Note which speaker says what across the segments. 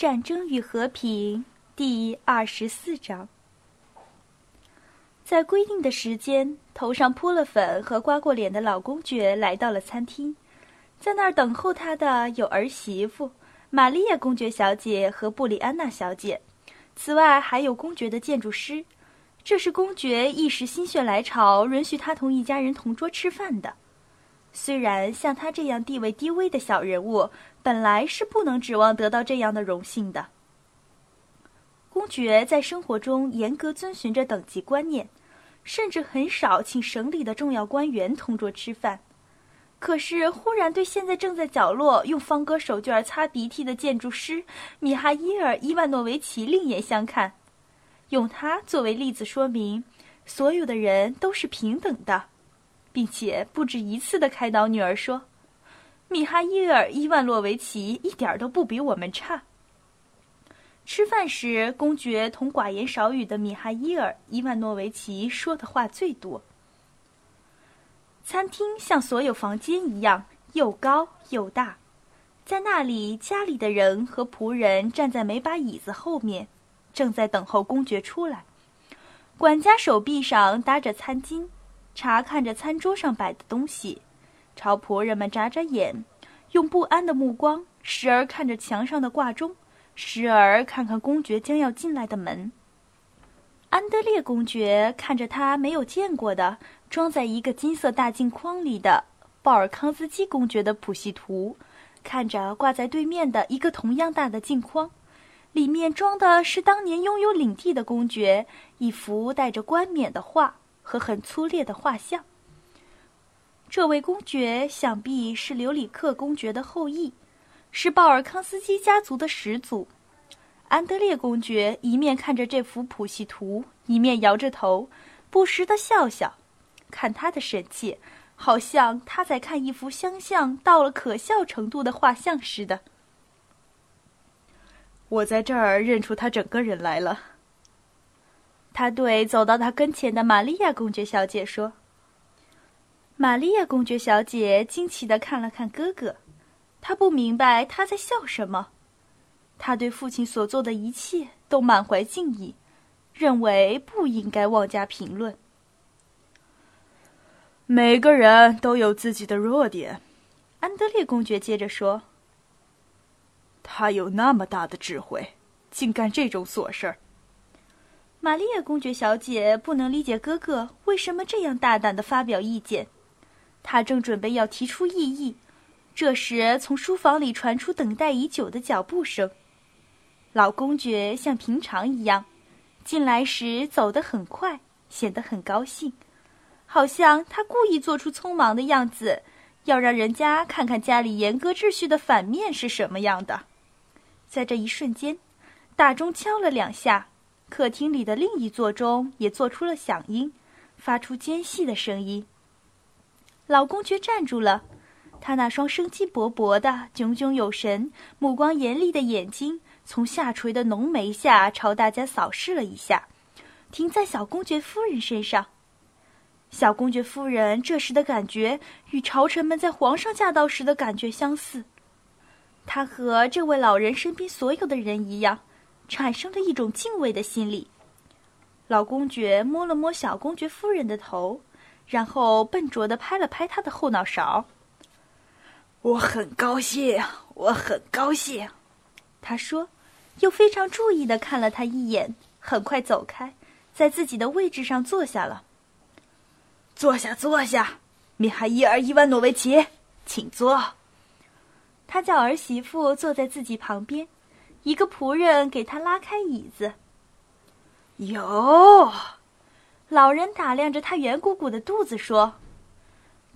Speaker 1: 战争与和平》第二十四章。在规定的时间，头上扑了粉和刮过脸的老公爵来到了餐厅，在那儿等候他的有儿媳妇玛利亚公爵小姐和布里安娜小姐，此外还有公爵的建筑师。这是公爵一时心血来潮，允许他同一家人同桌吃饭的。虽然像他这样地位低微的小人物，本来是不能指望得到这样的荣幸的。公爵在生活中严格遵循着等级观念，甚至很少请省里的重要官员同桌吃饭。可是，忽然对现在正在角落用方格手绢擦鼻涕的建筑师米哈伊尔·伊万诺维奇另眼相看，用他作为例子说明，所有的人都是平等的。并且不止一次的开导女儿说：“米哈伊尔·伊万洛维奇一点都不比我们差。”吃饭时，公爵同寡言少语的米哈伊尔·伊万诺维奇说的话最多。餐厅像所有房间一样又高又大，在那里，家里的人和仆人站在每把椅子后面，正在等候公爵出来。管家手臂上搭着餐巾。查看着餐桌上摆的东西，朝仆人们眨眨眼，用不安的目光时而看着墙上的挂钟，时而看看公爵将要进来的门。安德烈公爵看着他没有见过的装在一个金色大镜框里的鲍尔康斯基公爵的谱系图，看着挂在对面的一个同样大的镜框，里面装的是当年拥有领地的公爵一幅带着冠冕的画。和很粗劣的画像。这位公爵想必是留里克公爵的后裔，是鲍尔康斯基家族的始祖。安德烈公爵一面看着这幅谱系图，一面摇着头，不时的笑笑。看他的神气，好像他在看一幅相像到了可笑程度的画像似的。
Speaker 2: 我在这儿认出他整个人来了。
Speaker 1: 他对走到他跟前的玛利亚公爵小姐说：“玛利亚公爵小姐惊奇的看了看哥哥，她不明白他在笑什么。他对父亲所做的一切都满怀敬意，认为不应该妄加评论。
Speaker 2: 每个人都有自己的弱点。”
Speaker 1: 安德烈公爵接着说：“
Speaker 2: 他有那么大的智慧，竟干这种琐事儿。”
Speaker 1: 玛丽亚公爵小姐不能理解哥哥为什么这样大胆的发表意见，她正准备要提出异议，这时从书房里传出等待已久的脚步声。老公爵像平常一样，进来时走得很快，显得很高兴，好像他故意做出匆忙的样子，要让人家看看家里严格秩序的反面是什么样的。在这一瞬间，大钟敲了两下。客厅里的另一座钟也做出了响应，发出尖细的声音。老公爵站住了，他那双生机勃勃的、炯炯有神、目光严厉的眼睛从下垂的浓眉下朝大家扫视了一下，停在小公爵夫人身上。小公爵夫人这时的感觉与朝臣们在皇上驾到时的感觉相似，他和这位老人身边所有的人一样。产生了一种敬畏的心理。老公爵摸了摸小公爵夫人的头，然后笨拙地拍了拍她的后脑勺。
Speaker 2: 我很高兴，我很高兴，
Speaker 1: 他说，又非常注意地看了他一眼，很快走开，在自己的位置上坐下了。
Speaker 2: 坐下，坐下，米哈伊尔·伊万诺维奇，请坐。
Speaker 1: 他叫儿媳妇坐在自己旁边。一个仆人给他拉开椅子。
Speaker 2: 哟，
Speaker 1: 老人打量着他圆鼓鼓的肚子说：“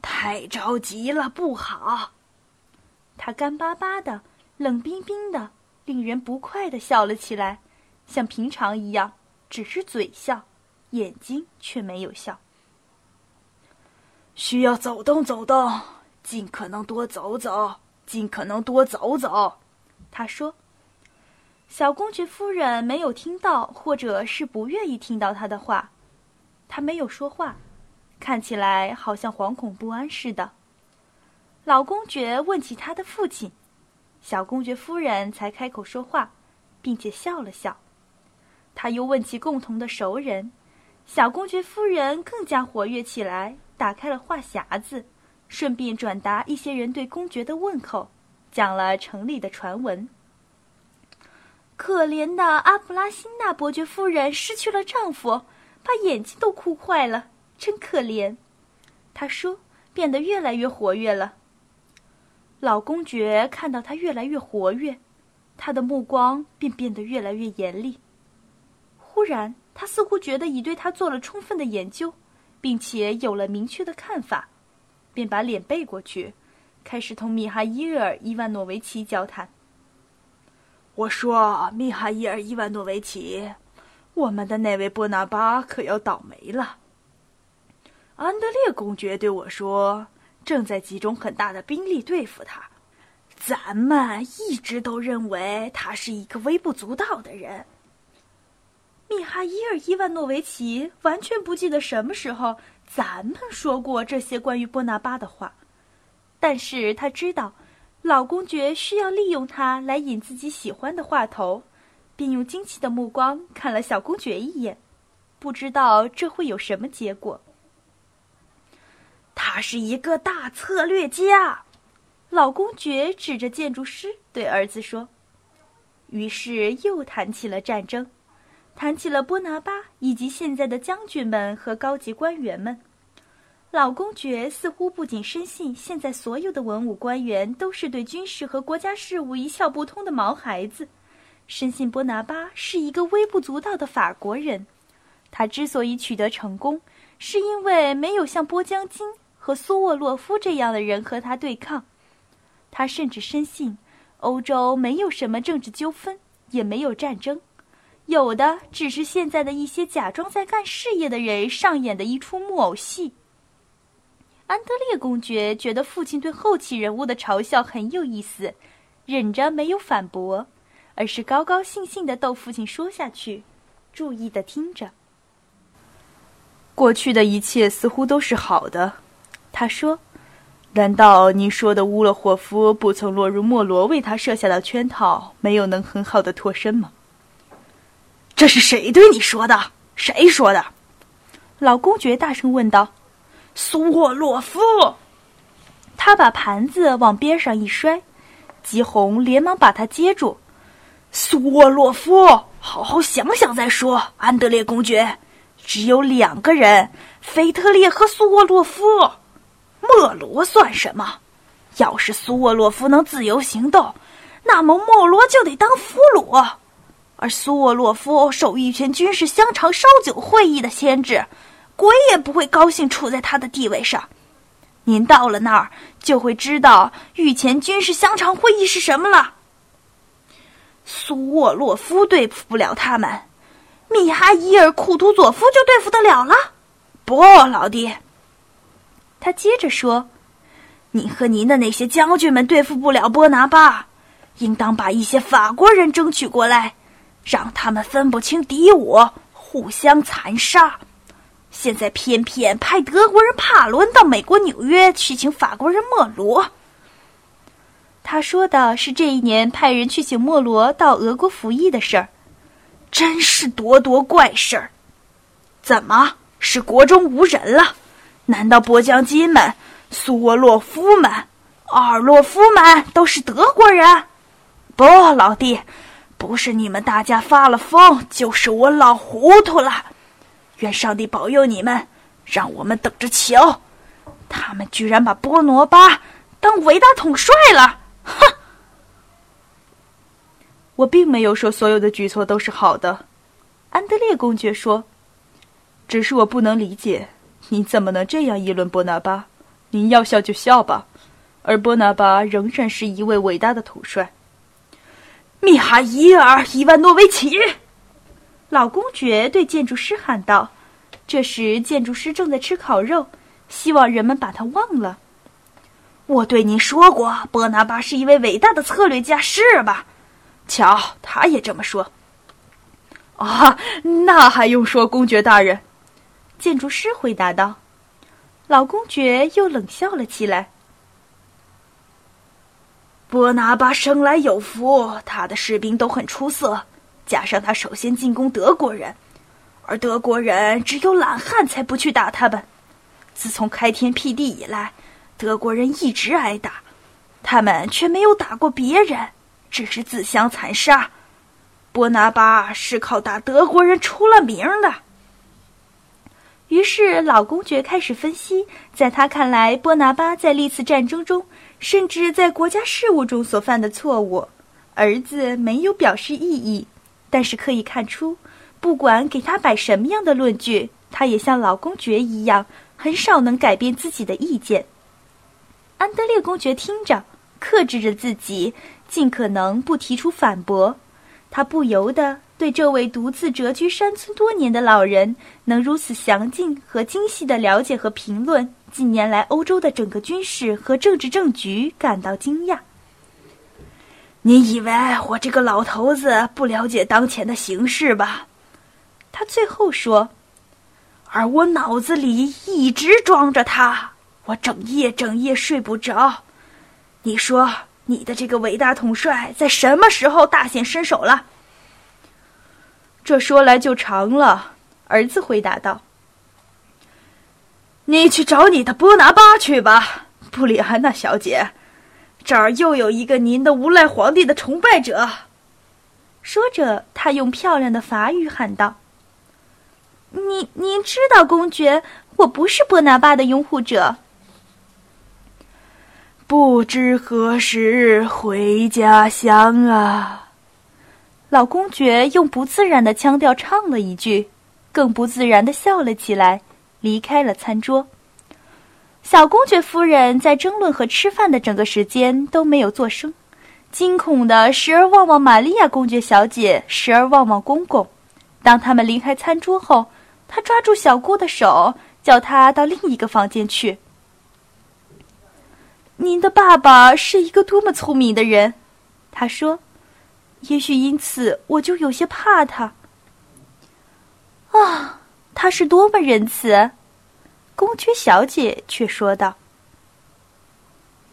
Speaker 2: 太着急了，不好。”
Speaker 1: 他干巴巴的、冷冰冰的、令人不快的笑了起来，像平常一样，只是嘴笑，眼睛却没有笑。
Speaker 2: 需要走动走动，尽可能多走走，尽可能多走走。
Speaker 1: 他说。小公爵夫人没有听到，或者是不愿意听到他的话，他没有说话，看起来好像惶恐不安似的。老公爵问起他的父亲，小公爵夫人才开口说话，并且笑了笑。他又问起共同的熟人，小公爵夫人更加活跃起来，打开了话匣子，顺便转达一些人对公爵的问候，讲了城里的传闻。可怜的阿普拉辛娜伯爵夫人失去了丈夫，把眼睛都哭坏了，真可怜。她说，变得越来越活跃了。老公爵看到他越来越活跃，他的目光便变得越来越严厉。忽然，他似乎觉得已对他做了充分的研究，并且有了明确的看法，便把脸背过去，开始同米哈伊尔·伊万诺维奇交谈。
Speaker 2: 我说：“米哈伊尔·伊万诺维奇，我们的那位波拿巴可要倒霉了。”安德烈公爵对我说：“正在集中很大的兵力对付他。咱们一直都认为他是一个微不足道的人。”
Speaker 1: 米哈伊尔·伊万诺维奇完全不记得什么时候咱们说过这些关于波拿巴的话，但是他知道老公爵需要利用他来引自己喜欢的话头，便用惊奇的目光看了小公爵一眼，不知道这会有什么结果。
Speaker 2: 他是一个大策略家，
Speaker 1: 老公爵指着建筑师对儿子说，于是又谈起了战争。谈起了波拿巴以及现在的将军们和高级官员们，老公爵似乎不仅深信现在所有的文武官员都是对军事和国家事务一窍不通的毛孩子，深信波拿巴是一个微不足道的法国人。他之所以取得成功，是因为没有像波将军和苏沃洛夫这样的人和他对抗。他甚至深信，欧洲没有什么政治纠纷，也没有战争。有的只是现在的一些假装在干事业的人上演的一出木偶戏。安德烈公爵觉得父亲对后期人物的嘲笑很有意思，忍着没有反驳，而是高高兴兴的逗父亲说下去，注意的听着。
Speaker 3: 过去的一切似乎都是好的，他说：“难道您说的乌勒霍夫不曾落入莫罗为他设下的圈套，没有能很好的脱身吗？”
Speaker 2: 这是谁对你说的？谁说的？
Speaker 1: 老公爵大声问道。
Speaker 2: 苏沃洛夫。
Speaker 1: 他把盘子往边上一摔，吉红连忙把他接住。
Speaker 2: 苏沃洛夫，好好想想再说。安德烈公爵，只有两个人，腓特烈和苏沃洛夫。莫罗算什么？要是苏沃洛夫能自由行动，那么莫罗就得当俘虏。而苏沃洛夫受一群军事香肠烧酒会议的牵制，鬼也不会高兴处在他的地位上。您到了那儿，就会知道御前军事香肠会议是什么了。苏沃洛夫对付不了他们，米哈伊尔·库图佐夫就对付得了了。不，老弟，
Speaker 1: 他接着说：“
Speaker 2: 你和您的那些将军们对付不了波拿巴，应当把一些法国人争取过来。”让他们分不清敌我，互相残杀。现在偏偏派德国人帕伦到美国纽约去请法国人莫罗。
Speaker 1: 他说的是这一年派人去请莫罗到俄国服役的事儿，
Speaker 2: 真是咄咄怪事儿。怎么是国中无人了？难道波将军们、苏沃洛夫们、奥尔洛夫们都是德国人？不，老弟。不是你们大家发了疯，就是我老糊涂了。愿上帝保佑你们，让我们等着瞧。他们居然把波罗巴当伟大统帅了！哼！
Speaker 3: 我并没有说所有的举措都是好的，
Speaker 1: 安德烈公爵说。
Speaker 3: 只是我不能理解，你怎么能这样议论波拿巴？您要笑就笑吧，而波拿巴仍然是一位伟大的统帅。
Speaker 2: 米哈伊尔·伊万诺维奇，
Speaker 1: 老公爵对建筑师喊道。这时，建筑师正在吃烤肉，希望人们把他忘了。
Speaker 2: 我对您说过，波拿巴是一位伟大的策略家，是吧？瞧，他也这么说。
Speaker 3: 啊，那还用说，公爵大人？
Speaker 1: 建筑师回答道。老公爵又冷笑了起来。
Speaker 2: 波拿巴生来有福，他的士兵都很出色，加上他首先进攻德国人，而德国人只有懒汉才不去打他们。自从开天辟地以来，德国人一直挨打，他们却没有打过别人，只是自相残杀。波拿巴是靠打德国人出了名的。
Speaker 1: 于是老公爵开始分析，在他看来，波拿巴在历次战争中，甚至在国家事务中所犯的错误，儿子没有表示异议，但是可以看出，不管给他摆什么样的论据，他也像老公爵一样，很少能改变自己的意见。安德烈公爵听着，克制着自己，尽可能不提出反驳。他不由得对这位独自谪居山村多年的老人，能如此详尽和精细的了解和评论近年来欧洲的整个军事和政治政局感到惊讶。
Speaker 2: 你以为我这个老头子不了解当前的形势吧？
Speaker 1: 他最后说。
Speaker 2: 而我脑子里一直装着他，我整夜整夜睡不着。你说。你的这个伟大统帅在什么时候大显身手了？
Speaker 3: 这说来就长了。儿子回答道：“
Speaker 2: 你去找你的波拿巴去吧，布里安娜小姐。这儿又有一个您的无赖皇帝的崇拜者。”
Speaker 1: 说着，他用漂亮的法语喊道：“您您知道，公爵，我不是波拿巴的拥护者。”
Speaker 2: 不知何时回家乡啊！
Speaker 1: 老公爵用不自然的腔调唱了一句，更不自然的笑了起来，离开了餐桌。小公爵夫人在争论和吃饭的整个时间都没有作声，惊恐的时而望望玛利亚公爵小姐，时而望望公公。当他们离开餐桌后，他抓住小姑的手，叫她到另一个房间去。您的爸爸是一个多么聪明的人，他说。也许因此我就有些怕他。啊，他是多么仁慈！公爵小姐却说道。